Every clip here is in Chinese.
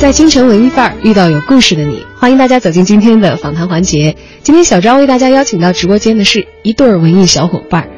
在京城文艺范儿遇到有故事的你，欢迎大家走进今天的访谈环节。今天小张为大家邀请到直播间的是一对文艺小伙伴儿，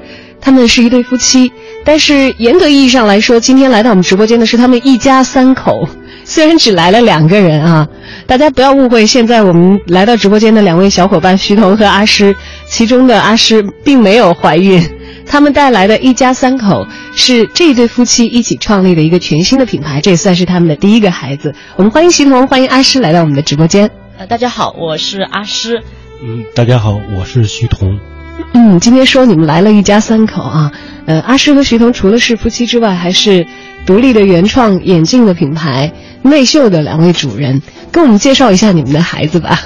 他们是一对夫妻，但是严格意义上来说，今天来到我们直播间的是他们一家三口。虽然只来了两个人啊，大家不要误会，现在我们来到直播间的两位小伙伴徐彤和阿诗，其中的阿诗并没有怀孕。他们带来的一家三口是这一对夫妻一起创立的一个全新的品牌，这也算是他们的第一个孩子。我们欢迎徐彤，欢迎阿诗来到我们的直播间。呃，大家好，我是阿诗。嗯，大家好，我是徐彤。嗯，今天说你们来了一家三口啊，呃，阿诗和徐彤除了是夫妻之外，还是独立的原创眼镜的品牌内秀的两位主人，跟我们介绍一下你们的孩子吧。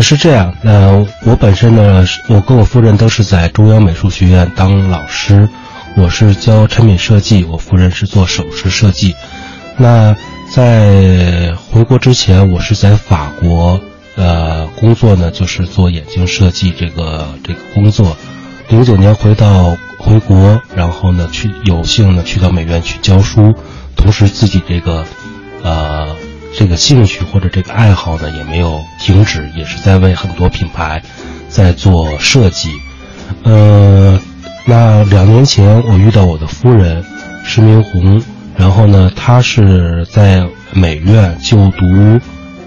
是这样，呃，我本身呢，我跟我夫人都是在中央美术学院当老师，我是教产品设计，我夫人是做首饰设计。那在回国之前，我是在法国，呃，工作呢，就是做眼镜设计这个这个工作。零九年回到回国，然后呢，去有幸呢去到美院去教书，同时自己这个，呃。这个兴趣或者这个爱好呢也没有停止，也是在为很多品牌在做设计。呃，那两年前我遇到我的夫人施明红，然后呢，她是在美院就读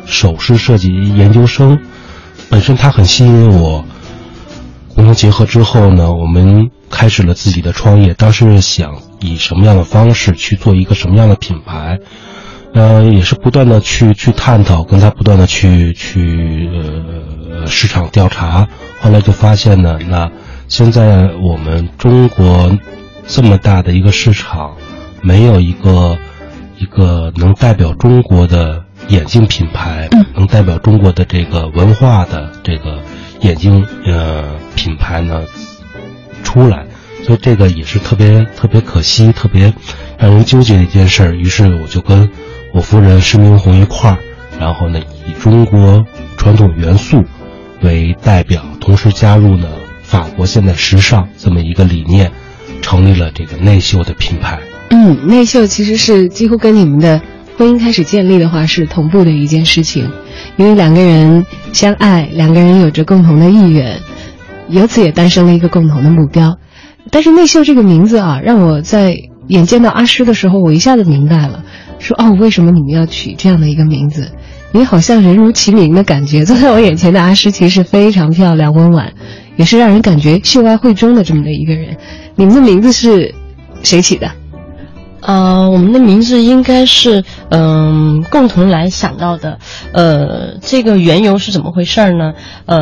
首饰设计研究生，本身她很吸引我。我们结合之后呢，我们开始了自己的创业。当时想以什么样的方式去做一个什么样的品牌？呃，也是不断的去去探讨，跟他不断的去去呃市场调查，后来就发现呢，那现在我们中国这么大的一个市场，没有一个一个能代表中国的眼镜品牌，能代表中国的这个文化的这个眼镜呃品牌呢出来，所以这个也是特别特别可惜，特别让人纠结的一件事儿。于是我就跟我夫人施明红一块儿，然后呢，以中国传统元素为代表，同时加入呢法国现代时尚这么一个理念，成立了这个内秀的品牌。嗯，内秀其实是几乎跟你们的婚姻开始建立的话是同步的一件事情，因为两个人相爱，两个人有着共同的意愿，由此也诞生了一个共同的目标。但是内秀这个名字啊，让我在眼见到阿诗的时候，我一下子明白了。说哦，为什么你们要取这样的一个名字？因为好像人如其名的感觉。坐在我眼前的阿诗其实非常漂亮、温婉，也是让人感觉秀外慧中的这么的一个人。你们的名字是谁起的？呃，我们的名字应该是嗯、共同来想到的。呃，这个缘由是怎么回事呢？呃，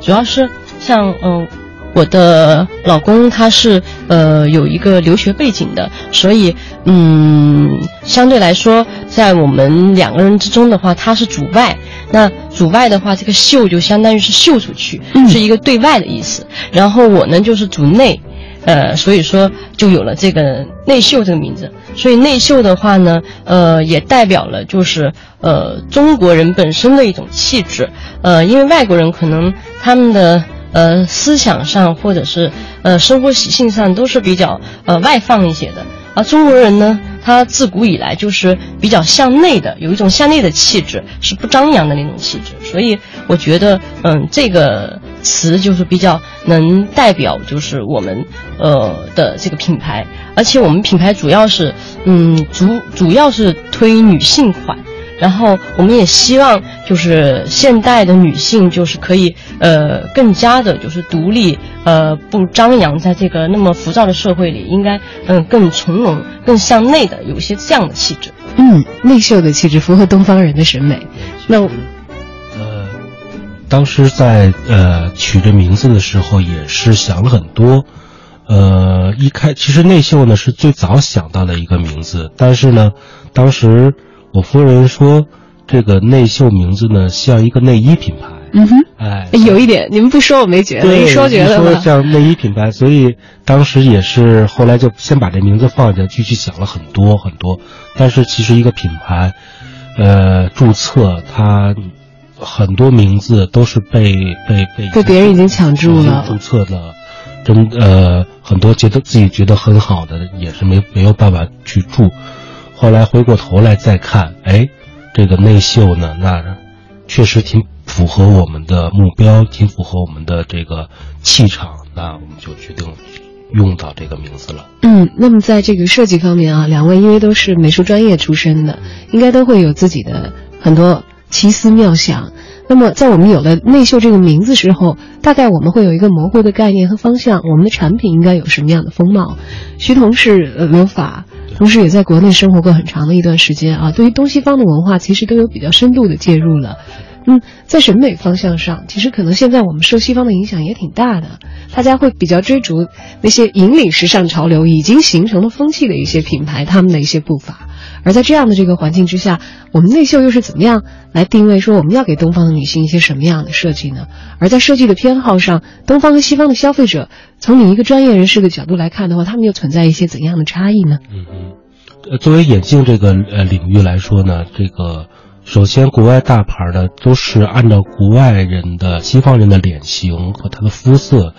主要是像嗯。我的老公他是呃有一个留学背景的，所以嗯相对来说，在我们两个人之中的话，他是主外。那主外的话，这个秀就相当于是秀出去，嗯、是一个对外的意思。然后我呢就是主内，呃，所以说就有了这个内秀这个名字。所以内秀的话呢，呃，也代表了就是呃中国人本身的一种气质。呃，因为外国人可能他们的。呃，思想上或者是呃生活习性上都是比较呃外放一些的，而中国人呢，他自古以来就是比较向内的，有一种向内的气质，是不张扬的那种气质。所以我觉得，嗯，这个词就是比较能代表就是我们呃的这个品牌，而且我们品牌主要是嗯主主要是推女性款。然后我们也希望，就是现代的女性，就是可以呃更加的，就是独立，呃不张扬，在这个那么浮躁的社会里，应该嗯、更从容、更向内的，有一些这样的气质。嗯，内秀的气质符合东方人的审美。那呃，当时在呃取这名字的时候，也是想了很多。呃，一开其实内秀呢是最早想到的一个名字，但是呢，当时。我夫人说，这个内秀名字呢像一个内衣品牌。嗯哼，哎，有一点，你们不说我没觉得，对，一说觉得一说。像内衣品牌，所以当时也是后来就先把这名字放下，继续想了很多很多。但是其实一个品牌，呃，注册它很多名字都是被被被被别人已经抢注了注册的，真呃很多觉得自己觉得很好的也是没没有办法去注。后来回过头来再看，哎，这个内秀呢，那确实挺符合我们的目标，挺符合我们的这个气场，那我们就决定用到这个名字了。嗯，那么在这个设计方面啊，两位因为都是美术专业出身的，应该都会有自己的很多奇思妙想。那么在我们有了内秀这个名字之后，大概我们会有一个模糊的概念和方向，我们的产品应该有什么样的风貌？徐彤是呃留法，同时也在国内生活过很长的一段时间啊，对于东西方的文化其实都有比较深度的介入了。嗯，在审美方向上，其实可能现在我们受西方的影响也挺大的，大家会比较追逐那些引领时尚潮流、已经形成了风气的一些品牌，他们的一些步伐。而在这样的这个环境之下，我们内秀又是怎么样来定位说我们要给东方的女性一些什么样的设计呢？而在设计的偏好上，东方和西方的消费者，从你一个专业人士的角度来看的话，他们又存在一些怎样的差异呢？嗯嗯，作为眼镜这个呃领域来说呢，这个首先国外大牌的都是按照国外人的西方人的脸型和他的肤色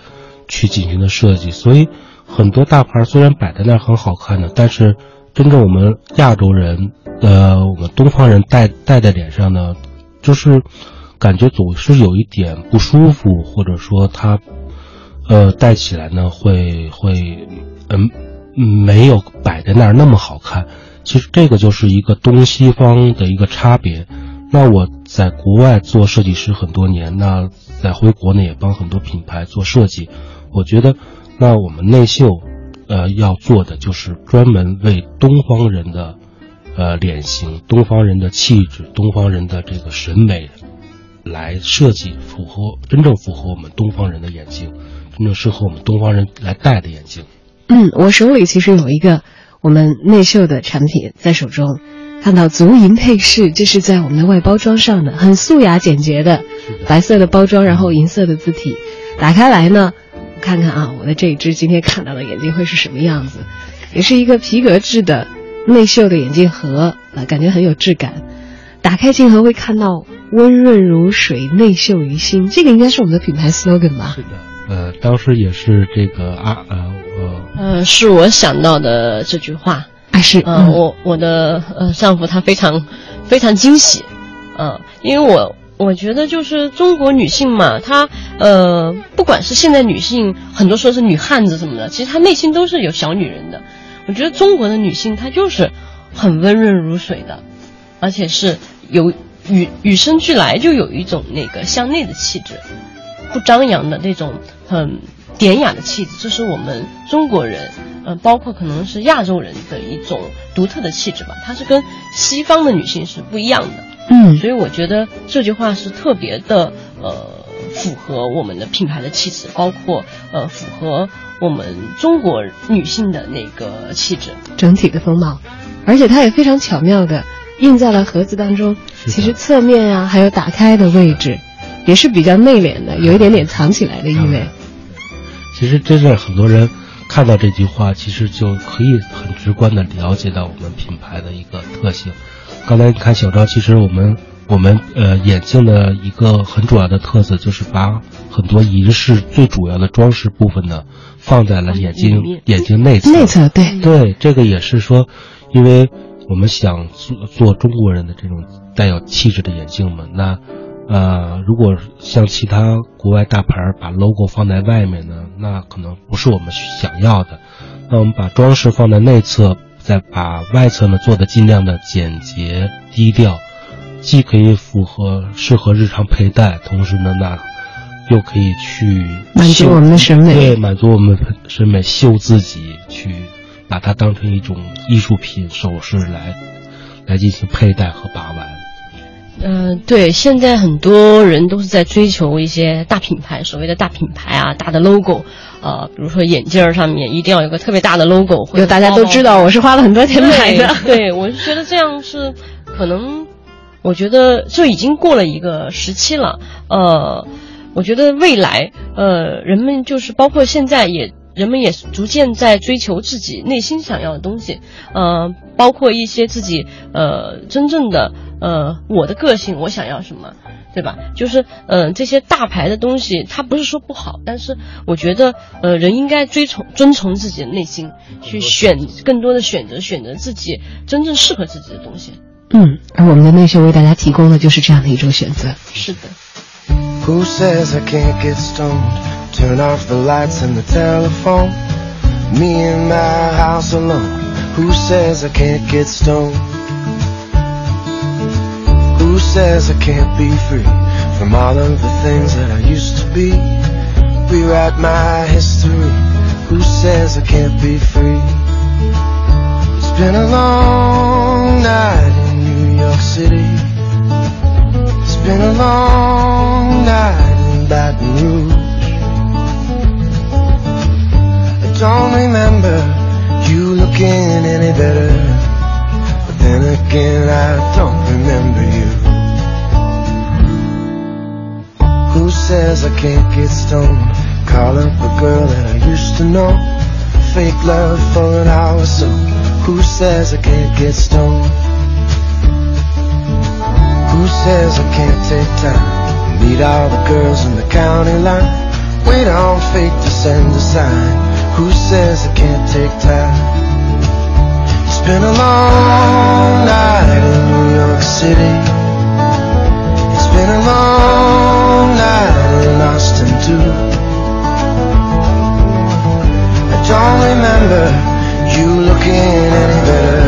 去进行的设计，所以很多大牌虽然摆在那儿很好看的，但是真正我们亚洲人呃我们东方人戴戴在脸上呢，就是感觉总是有一点不舒服，或者说它呃戴起来呢会会嗯。没有摆在那儿那么好看，其实这个就是一个东西方的一个差别。那我在国外做设计师很多年，那在回国呢也帮很多品牌做设计。我觉得，那我们内秀，呃，要做的就是专门为东方人的，呃，脸型、东方人的气质、东方人的这个审美，来设计符合真正符合我们东方人的眼睛，真正适合我们东方人来戴的眼镜。嗯，我手里其实有一个我们内秀的产品在手中，看到足银配饰，这是在我们的外包装上的，很素雅简洁的白色的包装，然后银色的字体，打开来呢，我看看啊，我的这一只今天看到的眼镜会是什么样子，也是一个皮革制的内秀的眼镜盒啊，感觉很有质感。打开镜盒会看到温润如水，内秀于心，这个应该是我们的品牌 slogan 吧？是的。呃，当时也是这个啊呃呃呃，是我想到的这句话。啊是，嗯，我我的呃丈夫他非常非常惊喜，嗯，因为我我觉得就是中国女性嘛，她呃不管是现在女性，很多说是女汉子什么的，其实她内心都是有小女人的。我觉得中国的女性她就是很温润如水的，而且是有与与生俱来就有一种那个向内的气质。不张扬的那种很典雅的气质，这是我们中国人，嗯、呃，包括可能是亚洲人的一种独特的气质吧。它是跟西方的女性是不一样的，嗯，所以我觉得这句话是特别的，呃，符合我们的品牌的气质，包括呃，符合我们中国女性的那个气质，整体的风貌，而且它也非常巧妙的印在了盒子当中。其实侧面啊，还有打开的位置。也是比较内敛的，有一点点藏起来的意味。其实真是很多人看到这句话，其实就可以很直观的了解到我们品牌的一个特性。刚才你看小张，其实我们我们呃眼镜的一个很主要的特色就是把很多银饰最主要的装饰部分呢放在了眼睛眼睛内侧。内侧对对，这个也是说，因为我们想做做中国人的这种带有气质的眼镜嘛，那。呃，如果像其他国外大牌把 logo 放在外面呢，那可能不是我们想要的。那我们把装饰放在内侧，再把外侧呢做的尽量的简洁低调，既可以符合适合日常佩戴，同时呢，那又可以去满足我们的审美，对，满足我们审美，秀自己，去把它当成一种艺术品首饰来来进行佩戴和把玩。嗯、呃，对，现在很多人都是在追求一些大品牌，所谓的大品牌啊，大的 logo，呃，比如说眼镜上面一定要有个特别大的 logo，就大家都知道我是花了很多钱买的。对，对我是觉得这样是可能我觉得就已经过了一个时期了。呃，我觉得未来，呃，人们就是包括现在也，人们也逐渐在追求自己内心想要的东西。呃，包括一些自己呃真正的呃我的个性，我想要什么。对吧？就是呃，这些大牌的东西，它不是说不好，但是我觉得呃，人应该追从遵从自己的内心，去选更多的选择，选择自己真正适合自己的东西。嗯，而我们的内秀为大家提供的就是这样的一种选择。是的。Who says I can't get stoned? Turn off the lights and the telephone. Me in my house alone. Who says I can't get stoned? Who says I can't be free from all of the things that I used to be? Rewrite my history. Who says I can't be free? It's been a long night in New York City. It's been a long night in Baton Rouge. Don't remember you looking any better. But then again, I don't remember you. Who says I can't get stoned? Call up a girl that I used to know. Fake love for an hour so. Who says I can't get stoned? Who says I can't take time? Meet all the girls in the county line. Wait on fate to send a sign. Who says I can't take time? It's been a long night in New York City. It's been a long night in Austin too. I don't remember you looking any better.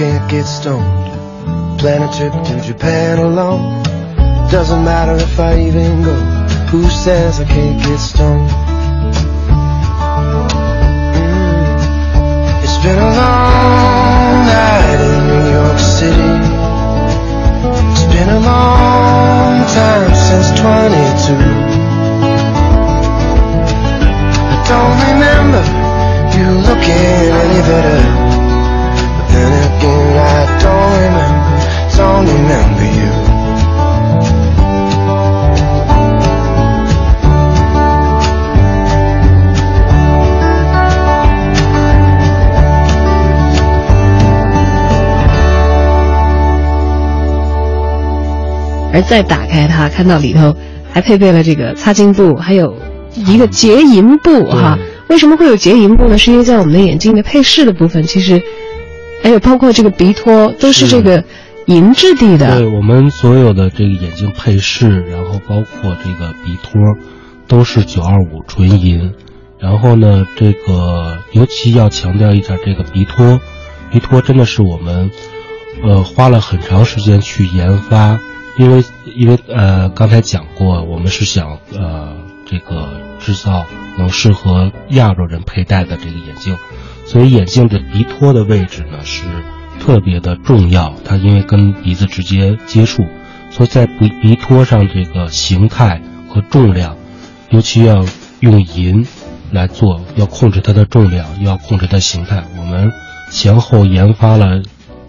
Can't get stoned? Plan a trip to Japan alone. Doesn't matter if I even go. Who says I can't get stoned? Mm. It's been a long night in New York City. It's been a long time since 22. I don't remember you looking any better. But then again, I don't remember, don't remember you. “而再打开它，看到里头还配备了这个擦镜布，还有一个结银布哈。为什么会有结银布呢？是因为在我们的眼镜的配饰的部分，其实还有包括这个鼻托，都是这个银质地的。对我们所有的这个眼镜配饰，然后包括这个鼻托，都是九二五纯银。然后呢，这个尤其要强调一下，这个鼻托，鼻托真的是我们，呃，花了很长时间去研发，因为因为呃，刚才讲过，我们是想呃这个制造能适合亚洲人佩戴的这个眼镜，所以眼镜的鼻托的位置呢是特别的重要，它因为跟鼻子直接接触，所以在鼻鼻托上这个形态和重量，尤其要用银。来做，要控制它的重量，要控制它形态。我们前后研发了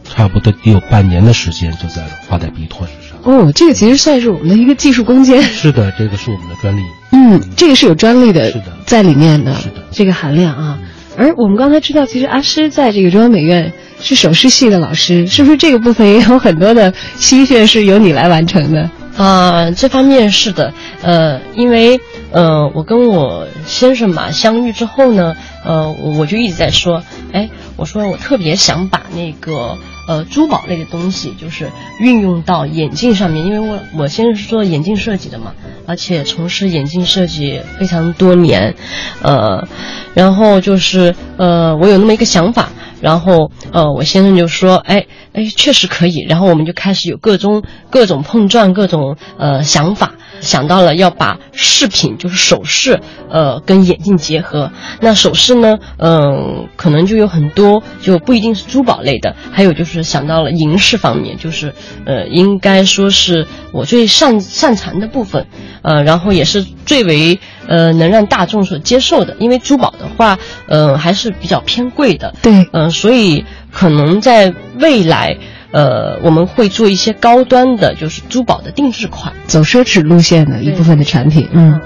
差不多得有半年的时间，就在花在鼻托之上。哦，这个其实算是我们的一个技术攻坚。是的，这个是我们的专利。嗯，这个是有专利的，是的，在里面的，是的，这个含量啊。而我们刚才知道，其实阿诗在这个中央美院是首饰系的老师，是不是这个部分也有很多的心血是由你来完成的？啊，这方面是的，呃，因为呃，我跟我先生嘛相遇之后呢，呃，我我就一直在说，哎，我说我特别想把那个呃珠宝类的东西，就是运用到眼镜上面。因为我我先是做眼镜设计的嘛，而且从事眼镜设计非常多年，呃，然后就是呃我有那么一个想法。然后，呃，我先生就说，哎，哎，确实可以。然后我们就开始有各种各种碰撞，各种呃想法，想到了要把饰品，就是首饰，呃，跟眼镜结合。那首饰呢，嗯，可能就有很多，就不一定是珠宝类的，还有就是想到了银饰方面，就是呃，应该说是我最擅擅长的部分，呃，然后也是最为。呃，能让大众所接受的，因为珠宝的话，呃，还是比较偏贵的。对，嗯，所以可能在未来，呃，我们会做一些高端的，就是珠宝的定制款，走奢侈路线的一部分的产品。嗯，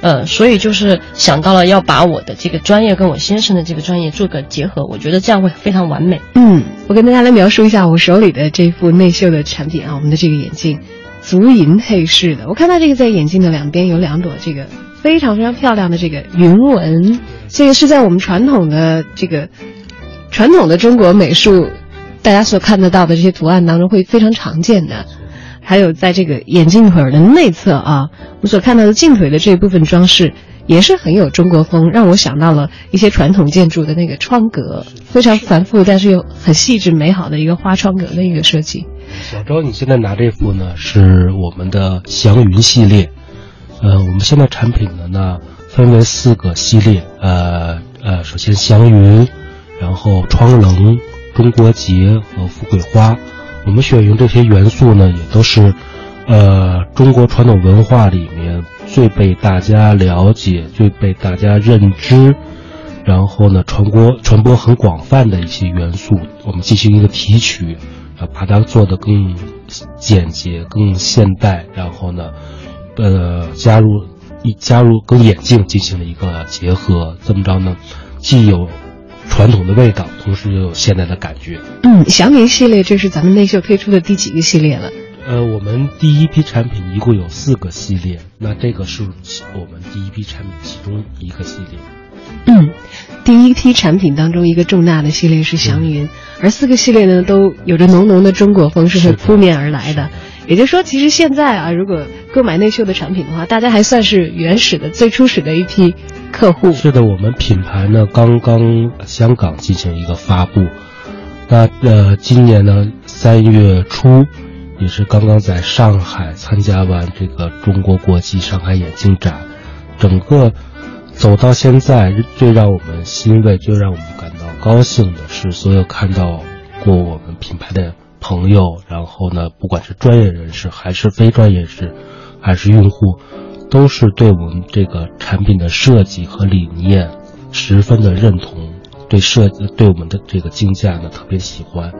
呃，所以就是想到了要把我的这个专业跟我先生的这个专业做个结合，我觉得这样会非常完美。嗯，我跟大家来描述一下我手里的这副内秀的产品啊，我们的这个眼镜，足银配饰的。我看到这个在眼镜的两边有两朵这个。非常非常漂亮的这个云纹，这个是在我们传统的这个传统的中国美术，大家所看得到的这些图案当中会非常常见的。还有在这个眼镜腿的内侧啊，我所看到的镜腿的这部分装饰也是很有中国风，让我想到了一些传统建筑的那个窗格，非常繁复但是又很细致美好的一个花窗格的一个设计。小周，你现在拿这幅呢，是我们的祥云系列。呃，我们现在产品的呢分为四个系列，呃呃，首先祥云，然后窗棱、中国结和富贵花。我们选用这些元素呢，也都是，呃，中国传统文化里面最被大家了解、最被大家认知，然后呢传播传播很广泛的一些元素，我们进行一个提取，啊，把它做得更简洁、更现代，然后呢。呃，加入一加入跟眼镜进行了一个结合，这么着呢，既有传统的味道，同时又有现代的感觉。嗯，祥云系列这是咱们内秀推出的第几个系列了？呃，我们第一批产品一共有四个系列，那这个是我们第一批产品其中一个系列。嗯，第一批产品当中一个重大的系列是祥云，而四个系列呢都有着浓浓的中国风，是会扑面而来的。也就是说，其实现在啊，如果购买内秀的产品的话，大家还算是原始的、最初始的一批客户。是的，我们品牌呢刚刚香港进行一个发布，那呃，今年呢三月初，也是刚刚在上海参加完这个中国国际上海眼镜展，整个走到现在，最让我们欣慰、最让我们感到高兴的是，所有看到过我们品牌的。朋友，然后呢，不管是专业人士还是非专业人士，还是用户，都是对我们这个产品的设计和理念十分的认同，对设对我们的这个竞价呢特别喜欢。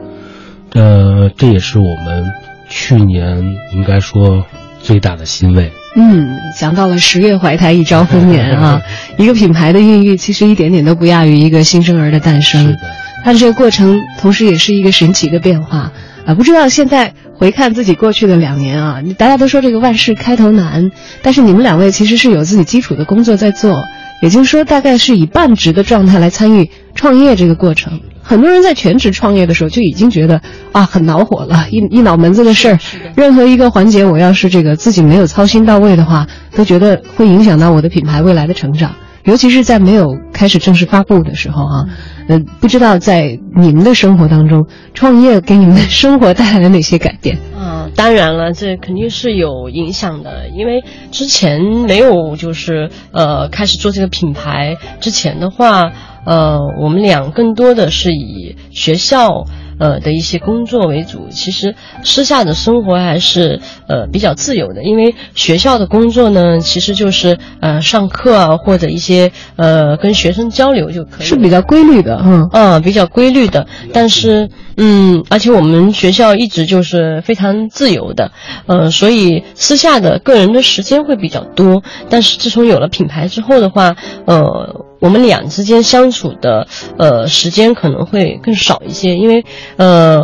呃，这也是我们去年应该说最大的欣慰。嗯，讲到了十月怀胎一朝 丰年啊，一个品牌的孕育其实一点点都不亚于一个新生儿的诞生，它的这个过程同时也是一个神奇的变化。啊，不知道现在回看自己过去的两年啊，大家都说这个万事开头难，但是你们两位其实是有自己基础的工作在做，也就是说大概是以半职的状态来参与创业这个过程。很多人在全职创业的时候就已经觉得啊很恼火了，一一脑门子的事儿，任何一个环节我要是这个自己没有操心到位的话，都觉得会影响到我的品牌未来的成长。尤其是在没有开始正式发布的时候啊，呃，不知道在你们的生活当中，创业给你们的生活带来了哪些改变？嗯，当然了，这肯定是有影响的，因为之前没有就是呃开始做这个品牌之前的话，呃，我们俩更多的是以学校。呃的一些工作为主，其实私下的生活还是呃比较自由的，因为学校的工作呢，其实就是呃上课啊或者一些呃跟学生交流就可以，是比较规律的，嗯嗯比较规律的，但是嗯而且我们学校一直就是非常自由的，呃所以私下的个人的时间会比较多，但是自从有了品牌之后的话，呃。我们俩之间相处的呃时间可能会更少一些，因为呃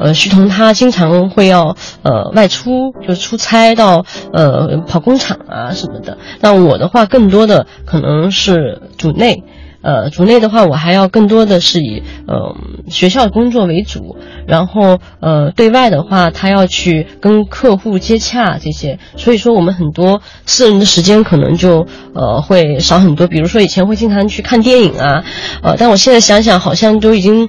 呃徐彤他经常会要呃外出，就出差到呃跑工厂啊什么的。那我的话更多的可能是组内，呃，组内的话，我还要更多的是以呃学校工作为主，然后呃对外的话，他要去跟客户接洽这些，所以说我们很多私人的时间可能就呃会少很多。比如说以前会经常去看电影啊，呃，但我现在想想，好像都已经。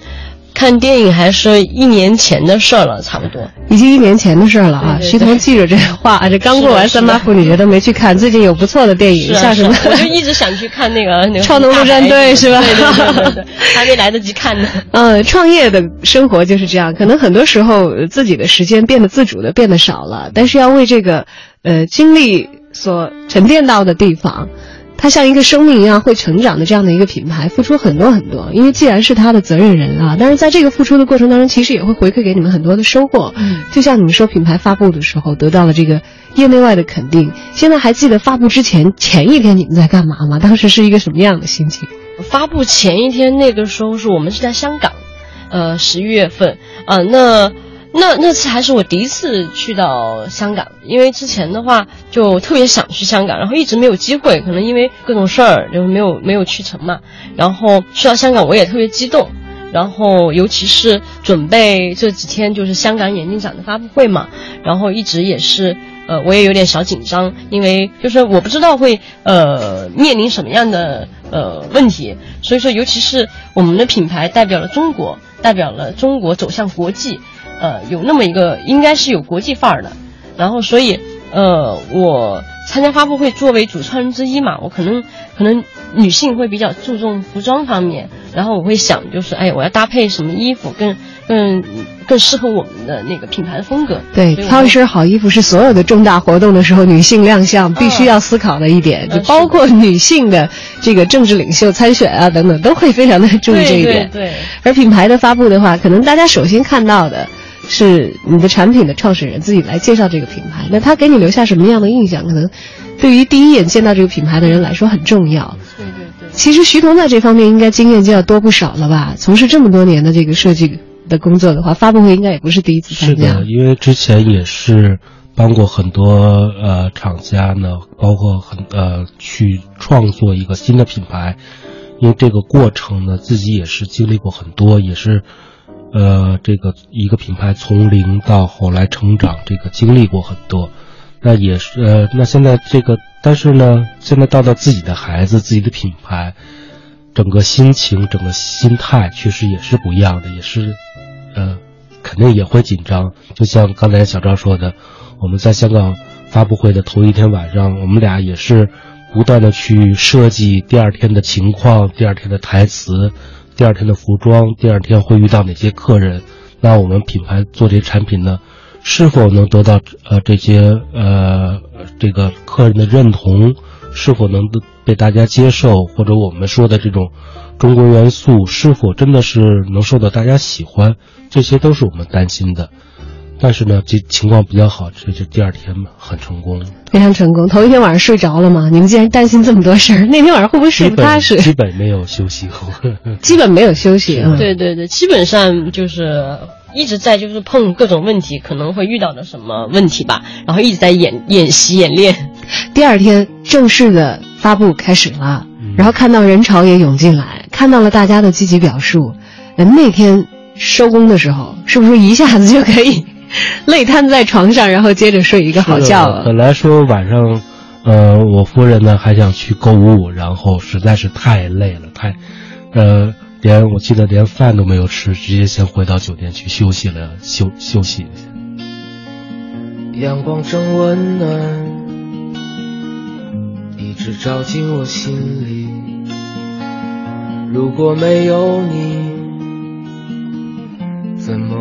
看电影还是一年前的事儿了，差不多已经一年前的事儿了啊！对对对徐彤记着这话，这刚过完三八妇女节都没去看，最近有不错的电影，像什么？我就一直想去看那个那个超能陆战队是吧对对对 还没来得及看呢。嗯，创业的生活就是这样，可能很多时候呃自己的时间变得自主的变得少了，但是要为这个呃经历所沉淀到的地方，它像一个生命一样会成长的这样的一个品牌，付出很多很多。因为既然是他的责任人啊，但是在这个付出的过程当中，其实也会回馈给你们很多的收获。嗯，就像你们说品牌发布的时候得到了这个业内外的肯定，现在还记得发布之前前一天你们在干嘛吗？当时是一个什么样的心情？发布前一天那个时候是我们是在香港，呃，十一月份啊、那那那次还是我第一次去到香港，因为之前的话就特别想去香港，然后一直没有机会，可能因为各种事儿就没有没有去成嘛。然后去到香港我也特别激动，然后尤其是准备这几天就是香港眼镜展的发布会嘛，然后一直也是呃我也有点小紧张，因为就是我不知道会呃面临什么样的呃问题，所以说尤其是我们的品牌代表了中国，代表了中国走向国际，呃有那么一个应该是有国际范儿的，然后所以呃我参加发布会作为主创人之一嘛，我可能可能女性会比较注重服装方面，然后我会想就是哎我要搭配什么衣服更更更适合我们的那个品牌的风格，对，挑一身好衣服是所有的重大活动的时候女性亮相必须要思考的一点，嗯就包括女性的这个政治领袖参选啊等等，都会非常的注意这一点。对对对。而品牌的发布的话，可能大家首先看到的是你的产品的创始人自己来介绍这个品牌，那他给你留下什么样的印象，可能对于第一眼见到这个品牌的人来说很重要。对对对。其实徐彤在这方面应该经验就要多不少了吧？从事这么多年的这个设计的工作的话，发布会应该也不是第一次是参加。的，因为之前也是帮过很多呃厂家呢，包括很呃去创作一个新的品牌，因为这个过程呢，自己也是经历过很多，也是呃这个一个品牌从零到后来成长，这个经历过很多。那也是呃，那现在这个，但是呢，现在到了自己的孩子、自己的品牌，整个心情、整个心态确实也是不一样的，也是，呃，肯定也会紧张。就像刚才小赵说的，我们在香港发布会的头一天晚上，我们俩也是不断的去设计第二天的情况、第二天的台词、第二天的服装、第二天会遇到哪些客人。那我们品牌做这些产品呢，是否能得到呃这些呃这个客人的认同？是否能被大家接受，或者我们说的这种中国元素是否真的是能受到大家喜欢，这些都是我们担心的。但是呢，这情况比较好，这就第二天嘛，很成功，非常成功。头一天晚上睡着了吗？你们竟然担心这么多事儿，那天晚上会不会睡不踏实？基本没有休息过。基本没有休息啊。对对对，基本上就是一直在就是碰各种问题，可能会遇到的什么问题吧，然后一直在演演习演练。第二天正式的发布开始了，嗯然后看到人潮也涌进来，看到了大家的积极表述。呃那天收工的时候，是不是一下子就可以 累瘫在床上，然后接着睡一个好觉了？本来说晚上，呃，我夫人呢还想去购物，然后实在是太累了，太，呃，连我记得连饭都没有吃，直接先回到酒店去休息了，休休息一下。阳光正温暖，一直照进我心里。如果没有你，怎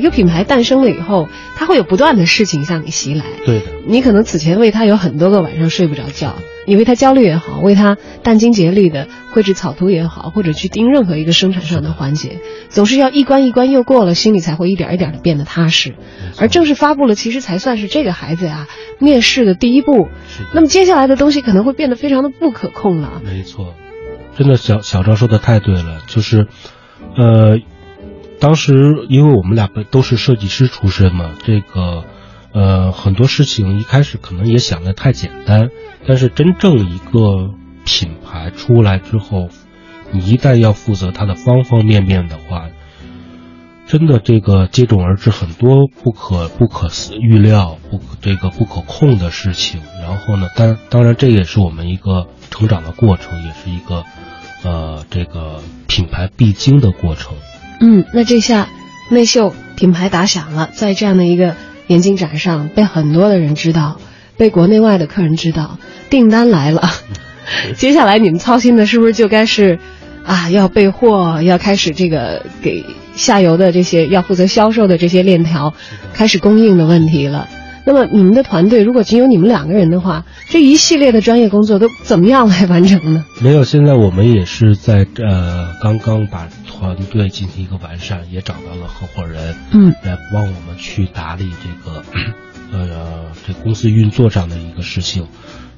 一个品牌诞生了以后，它会有不断的事情向你袭来。对的，你可能此前为它有很多个晚上睡不着觉，你为它焦虑也好，为它殚精竭虑的绘制草图也好，或者去盯任何一个生产上的环节，总是要一关一关又过了，心里才会一点一点的变得踏实。而正式发布了，其实才算是这个孩子呀面试的第一步。是那么接下来的东西可能会变得非常的不可控了。没错，真的小小赵说的太对了，就是，呃，当时因为我们俩不都是设计师出身嘛，这个，呃，很多事情一开始可能也想的太简单，但是真正一个品牌出来之后，你一旦要负责它的方方面面的话，真的这个接踵而至很多不可不可思预料、不可这个不可控的事情。然后呢，当当然这也是我们一个成长的过程，也是一个呃这个品牌必经的过程。嗯，那这下内秀品牌打响了，在这样的一个眼镜展上被很多的人知道，被国内外的客人知道，订单来了。接下来你们操心的是不是就该是啊要备货，要开始这个给下游的这些要负责销售的这些链条开始供应的问题了？那么你们的团队如果仅有你们两个人的话，这一系列的专业工作都怎么样来完成呢？没有，现在我们也是在呃刚刚把团队进行一个完善，也找到了合伙人，嗯，来帮我们去打理这个 呃这公司运作上的一个事情。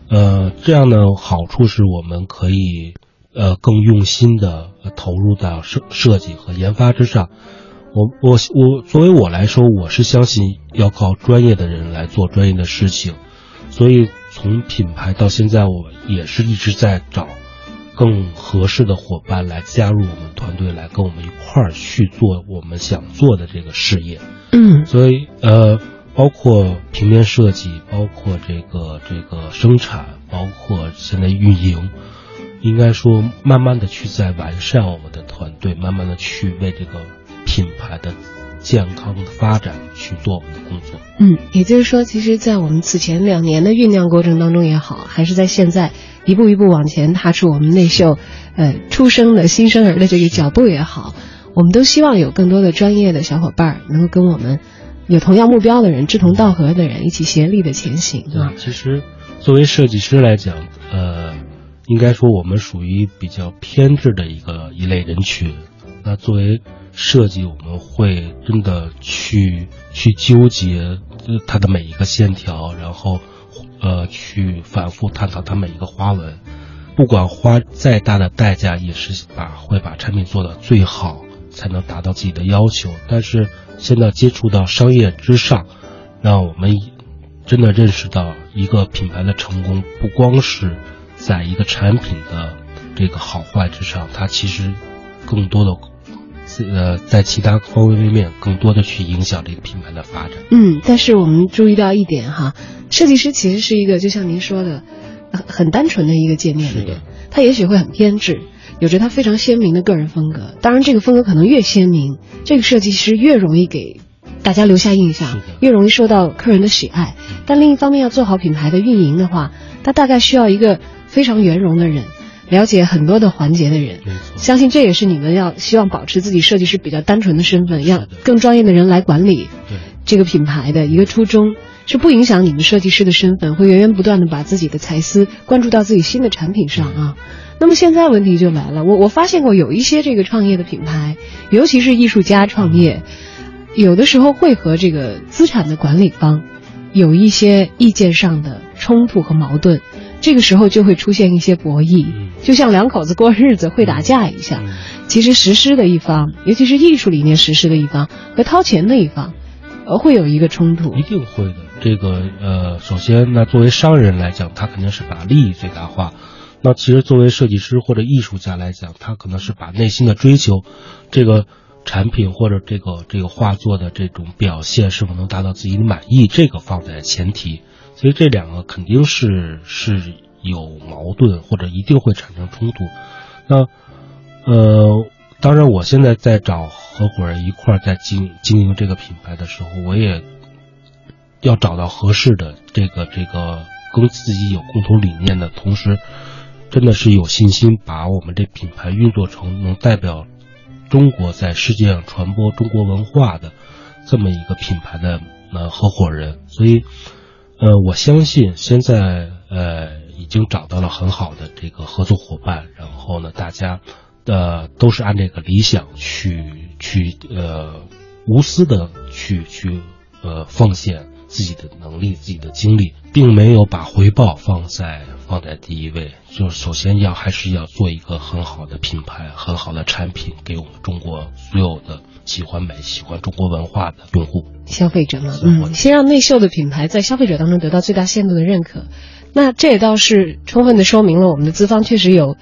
呃，这样的，好处是我们可以呃更用心的投入到设设计和研发之上。我我我作为我来说，我是相信要靠专业的人来做专业的事情，所以从品牌到现在，我也是一直在找更合适的伙伴来加入我们团队，来跟我们一块儿去做我们想做的这个事业。嗯所以呃，包括平面设计，包括这个这个生产，包括现在运营，应该说慢慢的去在完善我们的团队，慢慢的去为这个品牌的健康的发展去做我们的工作。嗯，也就是说，其实，在我们此前两年的酝酿过程当中也好，还是在现在一步一步往前踏出我们内秀，呃，出生的新生儿的这个脚步也好，我们都希望有更多的专业的小伙伴能够跟我们有同样目标的人、志同道合的人一起协力的前行啊对，。其实作为设计师来讲，呃，应该说我们属于比较偏执的一个一类人群。那作为设计，我们会真的去去纠结它的每一个线条，然后呃去反复探讨它每一个花纹。不管花再大的代价，也是把会把产品做到最好，才能达到自己的要求。但是现在接触到商业之上，让我们真的认识到一个品牌的成功，不光是在一个产品的这个好坏之上，它其实更多的呃在其他方方面面更多的去影响这个品牌的发展。嗯，但是我们注意到一点哈，设计师其实是一个就像您说的，很很单纯的一个界面的是的人，他也许会很偏执，有着他非常鲜明的个人风格。当然，这个风格可能越鲜明，这个设计师越容易给大家留下印象，越容易受到客人的喜爱。但另一方面，要做好品牌的运营的话，他大概需要一个非常圆融的人，了解很多的环节的人。相信这也是你们要希望保持自己设计师比较单纯的身份，让更专业的人来管理对。这个品牌的一个初衷，是不影响你们设计师的身份，会源源不断的把自己的才思关注到自己新的产品上啊。那么现在问题就来了，我我发现过有一些这个创业的品牌，尤其是艺术家创业，有的时候会和这个资产的管理方有一些意见上的冲突和矛盾，这个时候就会出现一些博弈嗯，就像两口子过日子会打架一样。嗯其实实施的一方，尤其是艺术理念实施的一方和掏钱的一方，呃，会有一个冲突一。定会的。这个呃，首先，那作为商人来讲，他肯定是把利益最大化。那其实作为设计师或者艺术家来讲，他可能是把内心的追求，这个产品或者这个这个画作的这种表现是否能达到自己的满意，这个放在前提。所以这两个肯定是是有矛盾，或者一定会产生冲突。那呃，当然，我现在在找合伙人一块儿在经经营这个品牌的时候，我也要找到合适的这个这个跟自己有共同理念的同时，真的是有信心把我们这品牌运作成能代表中国在世界上传播中国文化的这么一个品牌的呃合伙人，所以呃我相信现在呃已经找到了很好的这个合作伙伴，然后呢大家呃都是按这个理想去去呃无私的去去呃奉献自己的能力、自己的精力，并没有把回报放在放在第一位。就是首先要还是要做一个很好的品牌、很好的产品，给我们中国所有的喜欢美、喜欢中国文化的用户。消费者嘛，消费者嗯，先让内秀的品牌在消费者当中得到最大限度的认可。那这也倒是充分的说明了我们的资方确实有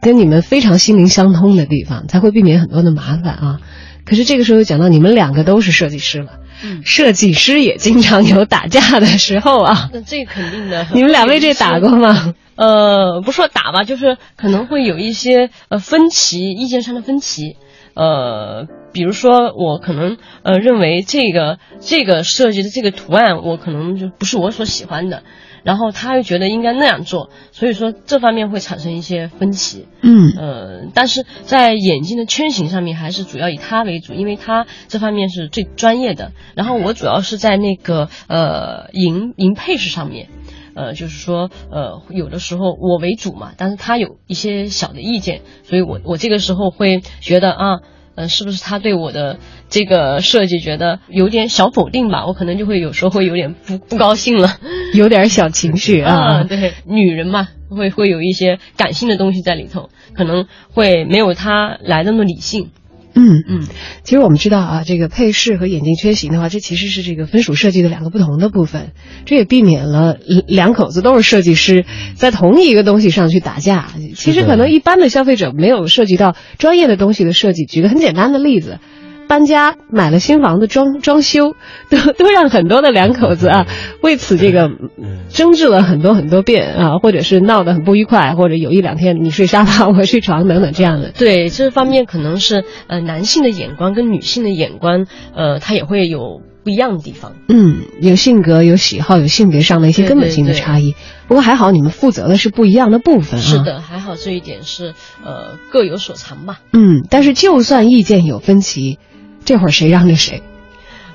跟你们非常心灵相通的地方，才会避免很多的麻烦啊。可是这个时候讲到你们两个都是设计师了，嗯设计师也经常有打架的时候啊。那这肯定的。你们俩为这打过吗？呃，不说打吧，就是可能会有一些呃分歧，意见上的分歧。呃，比如说我可能呃认为这个这个设计的这个图案，我可能就不是我所喜欢的，然后他又觉得应该那样做，所以说这方面会产生一些分歧。嗯呃，但是在眼镜的圈型上面，还是主要以他为主，因为他这方面是最专业的。然后我主要是在那个呃银银配饰上面，呃，就是说呃有的时候我为主嘛，但是他有一些小的意见，所以我我这个时候会觉得啊。呃，是不是他对我的这个设计觉得有点小否定吧？我可能就会有时候会有点不不高兴了。有点小情绪啊。对，女人嘛，会会有一些感性的东西在里头，可能会没有他来的那么理性。嗯嗯，其实我们知道啊，这个配饰和眼镜缺席的话，这其实是这个分属设计的两个不同的部分，这也避免了两口子都是设计师，在同一个东西上去打架。其实可能一般的消费者没有涉及到专业的东西的设计。举个很简单的例子。搬家买了新房子装装修，都都让很多的两口子啊为此这个争执了很多很多遍啊，或者是闹得很不愉快，或者有一两天你睡沙发我睡床等等这样的。对这方面可能是呃男性的眼光跟女性的眼光，呃他也会有不一样的地方。嗯，有性格、有喜好、有性别上的一些根本性的差异。不过还好，你们负责的是不一样的部分啊。是的，还好这一点是呃各有所长吧。嗯，但是就算意见有分歧。这会儿谁让着谁？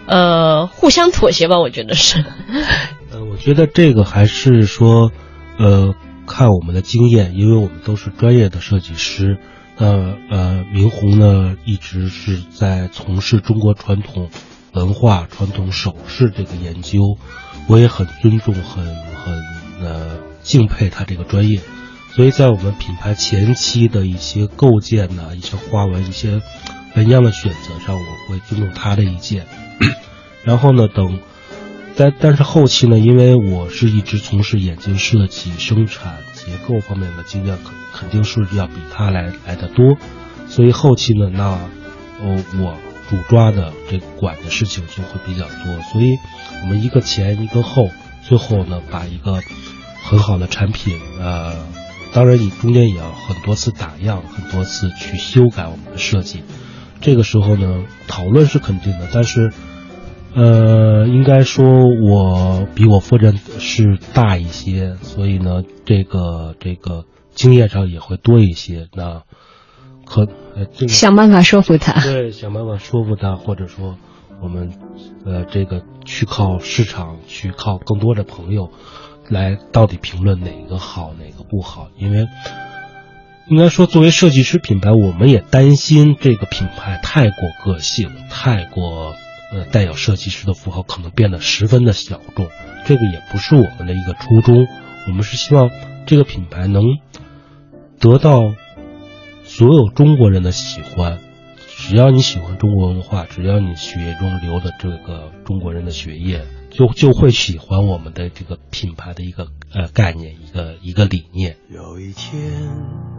呃，互相妥协吧，我觉得是。呃，我觉得这个还是说，呃，看我们的经验，因为我们都是专业的设计师。那呃，明红呢一直是在从事中国传统文化、传统首饰这个研究，我也很尊重、很很呃敬佩他这个专业。所以在我们品牌前期的一些构建呢、一些花纹、一些。纹样的选择上，我会尊重他的意见。然后呢，等，但但是后期呢，因为我是一直从事眼镜设计、生产、结构方面的经验，肯肯定是要比他来来的多。所以后期呢，那哦，我主抓的这管的事情就会比较多。所以我们一个前一个后，最后呢，把一个很好的产品，呃，当然你中间也要很多次打样，很多次去修改我们的设计。这个时候呢，讨论是肯定的，但是，呃，应该说我比我夫人是大一些，所以呢，这个这个经验上也会多一些。那可呃，这个想办法说服他，对，想办法说服他，或者说我们呃，这个去靠市场，去靠更多的朋友来到底评论哪个好，哪个不好，因为。应该说，作为设计师品牌，我们也担心这个品牌太过个性，太过呃带有设计师的符号，可能变得十分的小众。这个也不是我们的一个初衷。我们是希望这个品牌能得到所有中国人的喜欢。只要你喜欢中国文化，只要你血液中流的这个中国人的血液，就就会喜欢我们的这个品牌的一个呃概念，一个一个理念。有一天。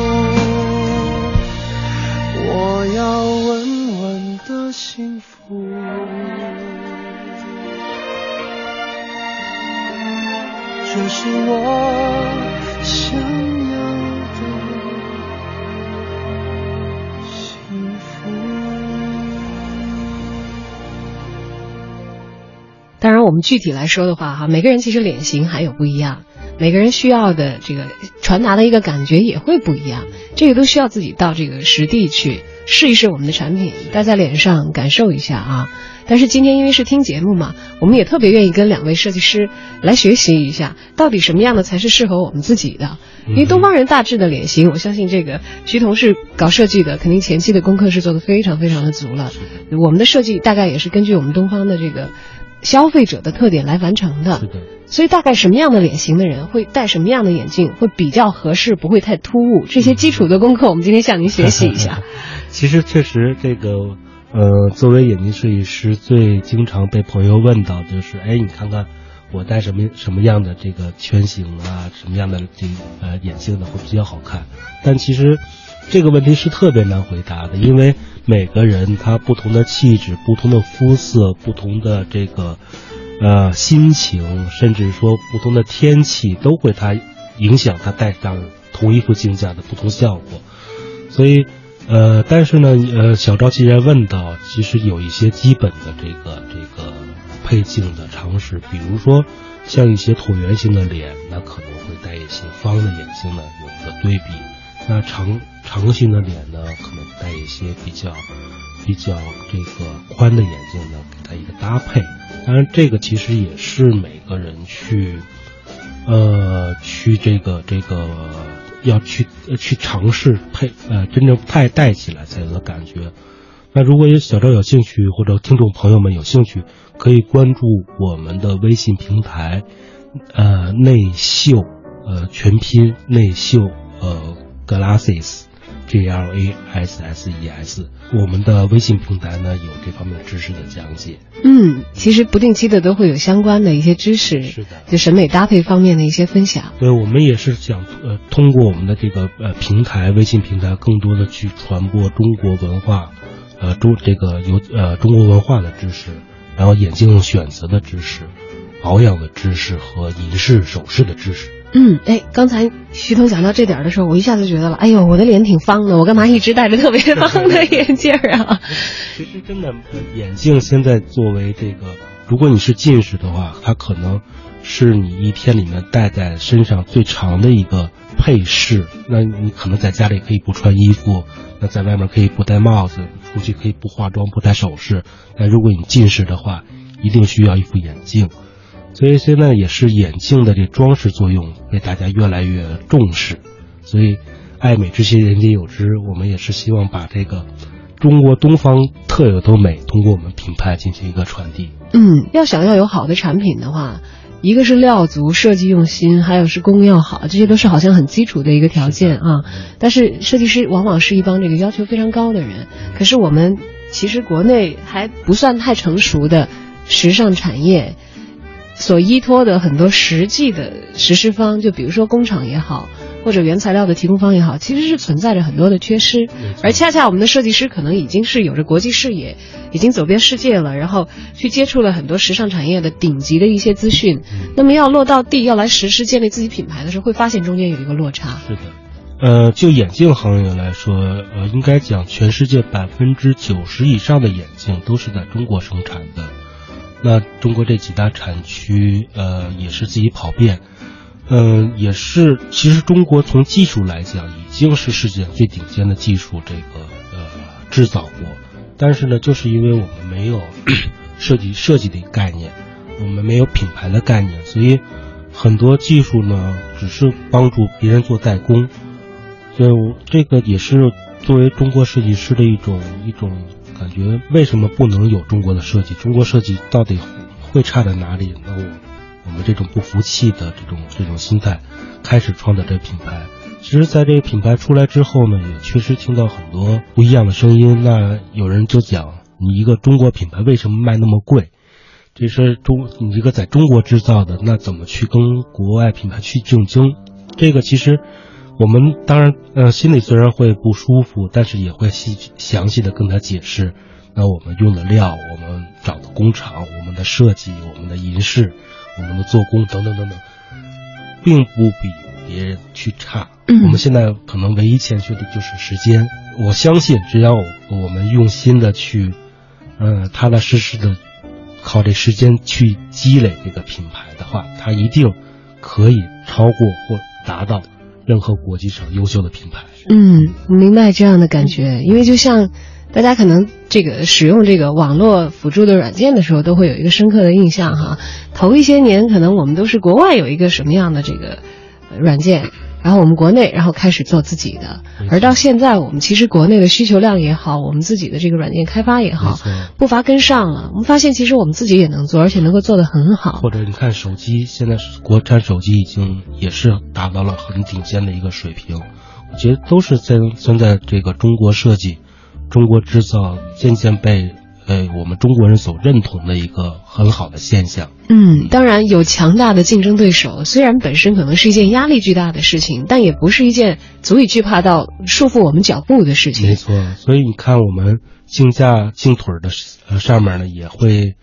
我想要的幸福。当然，我们具体来说的话，哈，每个人其实脸型还有不一样，每个人需要的这个传达的一个感觉也会不一样，这个都需要自己到这个实地去试一试我们的产品，戴在脸上感受一下啊。但是今天因为是听节目嘛，我们也特别愿意跟两位设计师来学习一下，到底什么样的才是适合我们自己的。因为东方人大致的脸型，我相信这个徐彤是搞设计的，肯定前期的功课是做的非常非常的足了。我们的设计大概也是根据我们东方的这个消费者的特点来完成的。所以大概什么样的脸型的人会戴什么样的眼镜会比较合适，不会太突兀。这些基础的功课，我们今天向您学习一下。其实确实这个，呃，作为眼镜设计师，最经常被朋友问到就是，哎，你看看我戴什么什么样的这个圈形啊，什么样的这呃眼镜呢会比较好看？但其实这个问题是特别难回答的，因为每个人他不同的气质、不同的肤色、不同的这个呃心情，甚至说不同的天气，都会他影响他戴上同一副镜架的不同效果。所以，呃，但是呢，呃，小赵既然问到，其实有一些基本的这个这个配镜的常识，比如说像一些椭圆形的脸，那可能会戴一些方的眼镜呢，有一个对比。那长长形的脸呢，可能戴一些比较比较这个宽的眼镜呢，给它一个搭配。当然，这个其实也是每个人去，呃，去这个这个要去呃去尝试配呃真正佩戴起来才有的感觉。那如果有小赵有兴趣，或者听众朋友们有兴趣，可以关注我们的微信平台，呃，内秀，呃，全拼内秀，呃，glasses，G L A S S E S。我们的微信平台呢有这方面知识的讲解。嗯，其实不定期的都会有相关的一些知识，是的就审美搭配方面的一些分享。对，我们也是想呃通过我们的这个呃平台微信平台，更多的去传播中国文化，呃中这个有呃中国文化的知识，然后眼镜选择的知识，保养的知识和银饰首饰的知识。嗯，哎，刚才徐彤讲到这点儿的时候，我一下子觉得了，哎呦，我的脸挺方的，我干嘛一直戴着特别方的眼镜儿啊？其实真的，呃眼镜现在作为这个，如果你是近视的话，它可能是你一天里面戴在身上最长的一个配饰。那你可能在家里可以不穿衣服，那在外面可以不戴帽子，出去可以不化妆、不戴首饰。但如果你近视的话，一定需要一副眼镜。所以现在也是眼镜的这装饰作用被大家越来越重视。所以，爱美之心，人皆有之。我们也是希望把这个中国东方特有的美，通过我们品牌进行一个传递。嗯，要想要有好的产品的话，一个是料足、设计用心，还有是工艺要好，这些都是好像很基础的一个条件啊。但是设计师往往是一帮这个要求非常高的人，可是我们其实国内还不算太成熟的时尚产业。所依托的很多实际的实施方，就比如说工厂也好，或者原材料的提供方也好，其实是存在着很多的缺失。而恰恰我们的设计师可能已经是有着国际视野，已经走遍世界了，然后去接触了很多时尚产业的顶级的一些资讯。那么要落到地，要来实施建立自己品牌的时候，会发现中间有一个落差。是的，呃，就眼镜行业来说，呃，应该讲全世界百分之九十以上的眼镜都是在中国生产的。那中国这几大产区，呃，也是自己跑遍，嗯、也是。其实中国从技术来讲，已经是世界最顶尖的技术，这个呃制造过。但是呢，就是因为我们没有 设计设计的概念，我们没有品牌的概念，所以很多技术呢，只是帮助别人做代工。所以我这个也是作为中国设计师的一种一种。感觉为什么不能有中国的设计？中国设计到底会差在哪里？那我我们这种不服气的这种这种心态，开始创造这个品牌。其实，在这个品牌出来之后呢，也确实听到很多不一样的声音。那有人就讲，你一个中国品牌为什么卖那么贵？这是中你一个在中国制造的，那怎么去跟国外品牌去竞争？这个其实。我们当然，呃，心里虽然会不舒服，但是也会细详细的跟他解释。那我们用的料，我们找的工厂，我们的设计，我们的银饰，我们的做工等等等等，并不比别人去差。嗯我们现在可能唯一欠缺的就是时间。我相信，只要我们用心的去，呃，踏踏实实的靠这时间去积累这个品牌的话，它一定可以超过或达到。任何国际上优秀的品牌，嗯，明白这样的感觉，因为就像大家可能这个使用这个网络辅助的软件的时候，都会有一个深刻的印象哈。头一些年，可能我们都是国外有一个什么样的这个软件，然后我们国内然后开始做自己的，而到现在，我们其实国内的需求量也好，我们自己的这个软件开发也好，步伐跟上了。我们发现其实我们自己也能做，而且能够做得很好。或者你看手机，现在国产手机已经也是达到了很顶尖的一个水平。我觉得都是在现在这个中国设计、中国制造渐渐被呃我们中国人所认同的一个很好的现象。嗯，当然有强大的竞争对手，虽然本身可能是一件压力巨大的事情，但也不是一件足以惧怕到束缚我们脚步的事情。没错，所以你看我们竞价竞腿的呃上面呢，也会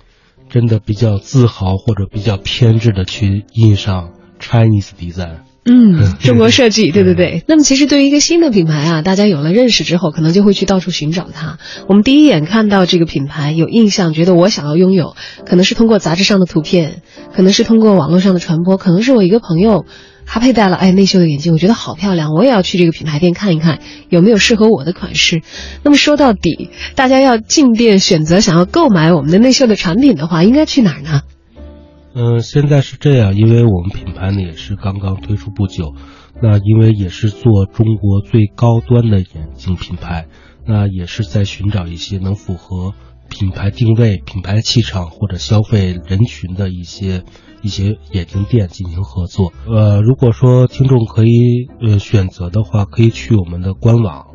真的比较自豪或者比较偏执的去印上 Chinese design。嗯，中国设计，对对对。那么其实对于一个新的品牌啊，大家有了认识之后，可能就会去到处寻找它。我们第一眼看到这个品牌有印象，觉得我想要拥有，可能是通过杂志上的图片，可能是通过网络上的传播，可能是我一个朋友他佩戴了哎内秀的眼镜，我觉得好漂亮，我也要去这个品牌店看一看有没有适合我的款式。那么说到底，大家要进店选择想要购买我们的内秀的产品的话，应该去哪儿呢？嗯，现在是这样，因为我们品牌呢也是刚刚推出不久，那因为也是做中国最高端的眼镜品牌，那也是在寻找一些能符合品牌定位、品牌气场或者消费人群的一些一些眼镜店进行合作。呃，如果说听众可以呃选择的话，可以去我们的官网，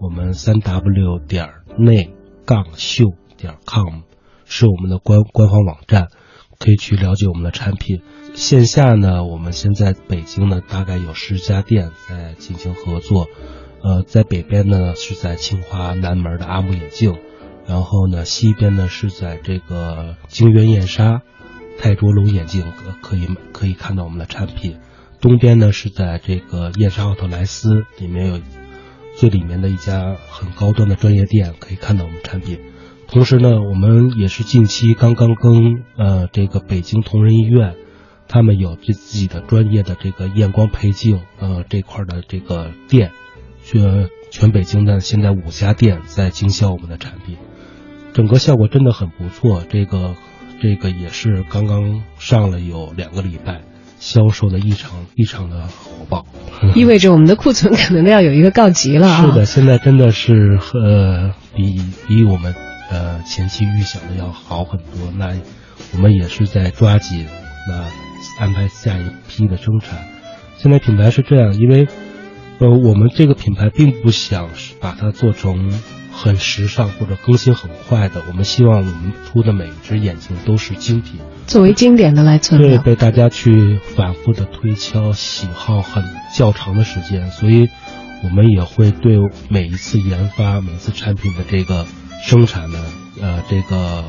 我们三 w 点内杠秀点 com 是我们的官官方网站，可以去了解我们的产品。线下呢，我们现在北京呢大概有十家店在进行合作，呃，在北边呢是在清华南门的阿姆眼镜，然后呢西边呢是在这个京源燕莎泰卓龙眼镜可以可以看到我们的产品，东边呢是在这个燕莎奥特莱斯里面有最里面的一家很高端的专业店可以看到我们产品，同时呢我们也是近期刚刚跟呃这个北京同仁医院。他们有自自己的专业的这个验光配镜，呃，这块的这个店，全全北京的现在五家店在经销我们的产品，整个效果真的很不错。这个这个也是刚刚上了有两个礼拜，销售的异常异常的火爆，意味着我们的库存可能都要有一个告急了。是的，现在真的是呃比比我们呃前期预想的要好很多。那我们也是在抓紧那。安排下一批的生产。现在品牌是这样，因为，呃，我们这个品牌并不想把它做成很时尚或者更新很快的。我们希望我们出的每一只眼镜都是精品，作为经典的来存对，被大家去反复的推敲，喜好很较长的时间。所以，我们也会对每一次研发、每一次产品的这个生产呢，呃，这个，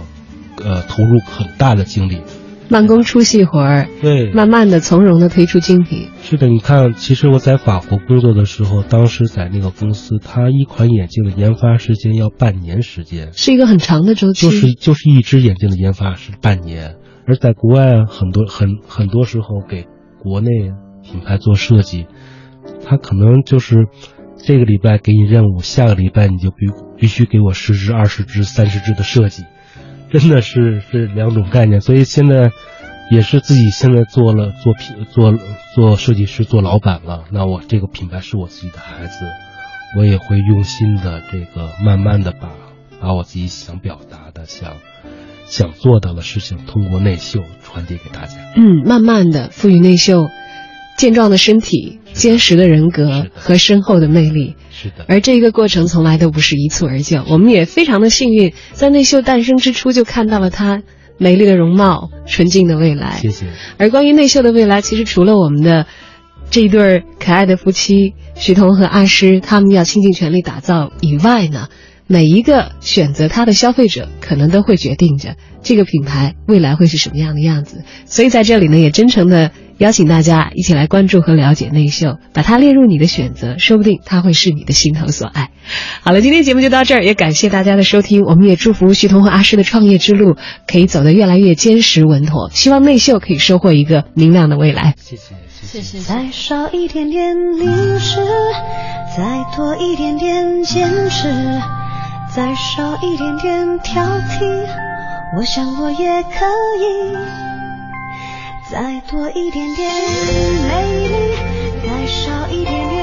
呃，投入很大的精力。慢工出细活儿，对，慢慢的从容的推出精品。是的，你看，其实我在法国工作的时候，当时在那个公司，它一款眼镜的研发时间要半年时间，是一个很长的周期。就是就是一只眼镜的研发是半年，而在国外很多很很多时候给国内品牌做设计，它可能就是这个礼拜给你任务，下个礼拜你就必必须给我十只、二十只、三十只的设计。真的是是两种概念，所以现在也是自己现在做了做品做做设计师做老板了。那我这个品牌是我自己的孩子，我也会用心的这个慢慢的把把我自己想表达的想想做到的事情，通过内秀传递给大家。嗯，慢慢的赋予内秀健壮的身体、坚实的人格和深厚的魅力。是的，而这一个过程从来都不是一蹴而就。我们也非常的幸运，在内秀诞生之初就看到了她美丽的容貌、纯净的未来。谢谢。而关于内秀的未来，其实除了我们的这一对可爱的夫妻徐彤和阿诗，他们要倾尽全力打造以外呢，每一个选择它的消费者，可能都会决定着这个品牌未来会是什么样的样子。所以在这里呢，也真诚的。邀请大家一起来关注和了解内秀，把它列入你的选择，说不定它会是你的心头所爱。好了，今天节目就到这儿，也感谢大家的收听。我们也祝福徐彤和阿诗的创业之路可以走得越来越坚实稳妥，希望内秀可以收获一个明亮的未来。谢谢，谢谢。再少一点点凝视，再多一点点坚持，再少一点点挑剔，我想我也可以。再多一点点美丽，再少一点点。